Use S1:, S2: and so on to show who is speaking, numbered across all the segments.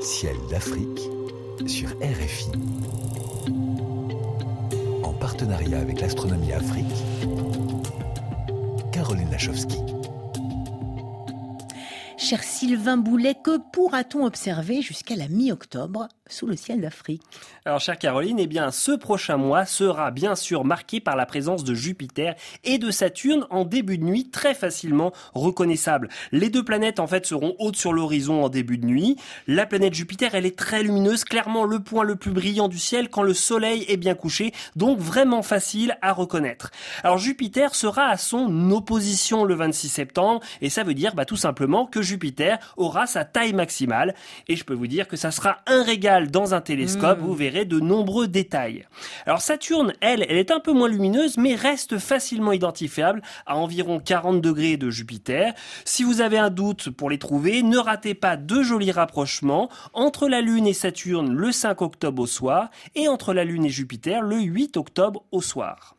S1: Ciel d'Afrique sur RFI. En partenariat avec l'Astronomie Afrique, Caroline Lachowski.
S2: Cher Sylvain Boulet, que pourra-t-on observer jusqu'à la mi-octobre? Sous le ciel d'Afrique
S3: Alors, chère Caroline, eh bien, ce prochain mois sera bien sûr marqué par la présence de Jupiter et de Saturne en début de nuit, très facilement reconnaissable. Les deux planètes, en fait, seront hautes sur l'horizon en début de nuit. La planète Jupiter, elle est très lumineuse, clairement le point le plus brillant du ciel quand le soleil est bien couché, donc vraiment facile à reconnaître. Alors, Jupiter sera à son opposition le 26 septembre, et ça veut dire, bah, tout simplement que Jupiter aura sa taille maximale, et je peux vous dire que ça sera un régal dans un télescope,
S2: Mmh.
S3: vous verrez de nombreux détails. Alors Saturne, elle, elle est un peu moins lumineuse, mais reste facilement identifiable à environ 40 degrés de Jupiter. Si vous avez un doute pour les trouver, ne ratez pas deux jolis rapprochements entre la Lune et Saturne le 5 octobre au soir et entre la Lune et Jupiter le 8 octobre au soir.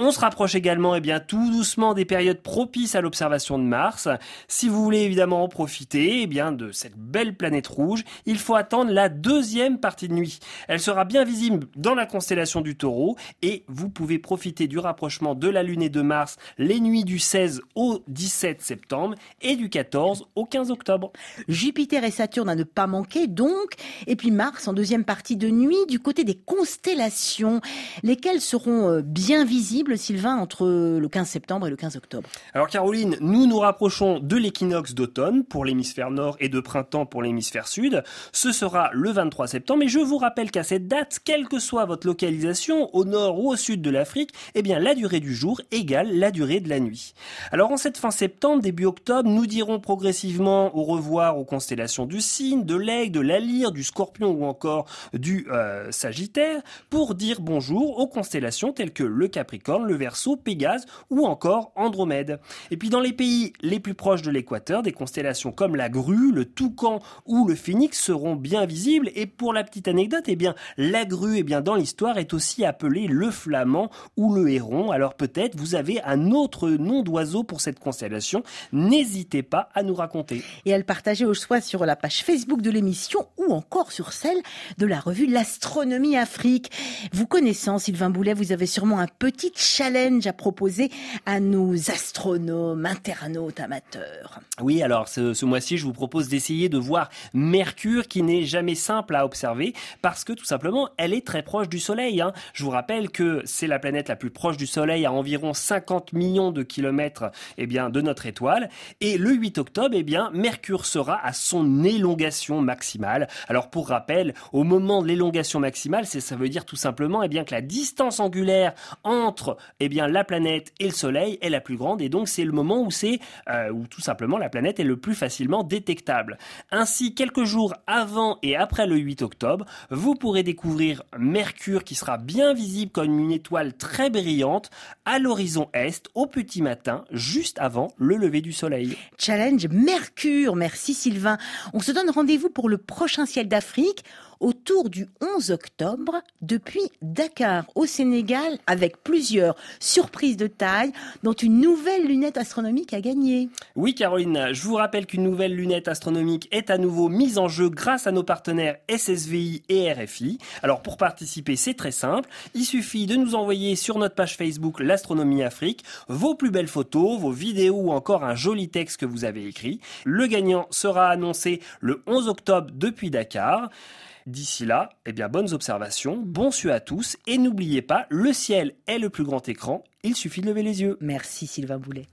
S3: On se rapproche également eh bien, tout doucement des périodes propices à l'observation de Mars. Si vous voulez évidemment en profiter eh bien, de cette belle planète rouge, il faut attendre la deuxième partie de nuit. Elle sera bien visible dans la constellation du taureau et vous pouvez profiter du rapprochement de la Lune et de Mars les nuits du 16 au 17 septembre et du 14 au 15 octobre.
S2: Jupiter et Saturne à ne pas manquer donc, et puis Mars en deuxième partie de nuit du côté des constellations, lesquelles seront euh, bien visibles, Sylvain, entre le 15 septembre et le 15 octobre.
S3: Alors Caroline, nous nous rapprochons de l'équinoxe d'automne pour l'hémisphère nord et de printemps pour l'hémisphère sud. Ce sera le 23 septembre et je vous rappelle qu'à cette date, quelle que soit votre localisation, au nord ou au sud de l'Afrique, eh bien la durée du jour égale la durée de la nuit. Alors en cette fin septembre, début octobre, nous dirons progressivement au revoir aux constellations du cygne, de l'aigle, de la lyre, du scorpion ou encore du euh, sagittaire pour dire bonjour aux constellations telles que le Capricorne, le Verseau, Pégase ou encore Andromède. Et puis dans les pays les plus proches de l'équateur, des constellations comme la Grue, le Toucan ou le Phénix seront bien visibles. Et pour la petite anecdote, eh bien la Grue, eh bien dans l'histoire, est aussi appelée le Flamand ou le Héron. Alors peut-être vous avez un autre nom d'oiseau pour cette constellation. N'hésitez pas à nous raconter.
S2: Et à le partager au choix sur la page Facebook de l'émission ou encore sur celle de la revue L'Astronomie Afrique. Vous connaissant Sylvain Boulet, vous avez sûrement un petit challenge à proposer à nos astronomes, internautes, amateurs.
S3: Oui, alors ce, ce mois-ci, je vous propose d'essayer de voir Mercure, qui n'est jamais simple à observer, parce que tout simplement, elle est très proche du Soleil. hein. Je vous rappelle que c'est la planète la plus proche du Soleil, à environ 50 millions de kilomètres eh bien, de notre étoile. Et le 8 octobre, eh bien, Mercure sera à son élongation maximale. Alors pour rappel, au moment de l'élongation maximale, ça veut dire tout simplement eh bien, que la distance angulaire entre eh bien, la planète et le Soleil est la plus grande, et donc c'est le moment où c'est euh, où tout simplement la planète est le plus facilement détectable. Ainsi, quelques jours avant et après le 8 octobre, vous pourrez découvrir Mercure qui sera bien visible comme une étoile très brillante à l'horizon est au petit matin, juste avant le lever du soleil.
S2: Challenge Mercure. Merci Sylvain. On se donne rendez-vous pour le prochain ciel d'Afrique autour du 11 octobre depuis Dakar au Sénégal avec plusieurs surprises de taille dont une nouvelle lunette astronomique a gagné.
S3: Oui Caroline, je vous rappelle qu'une nouvelle lunette astronomique est à nouveau mise en jeu grâce à nos partenaires SSVI et RFI. Alors pour participer, c'est très simple, il suffit de nous envoyer sur notre page Facebook l'Astronomie Afrique vos plus belles photos, vos vidéos ou encore un joli texte que vous avez écrit. Le gagnant sera annoncé le 11 octobre depuis Dakar. D'ici là, eh bien, bonnes observations, bon su à tous, et n'oubliez pas, le ciel est le plus grand écran, il suffit de lever les yeux.
S2: Merci Sylvain Boulet.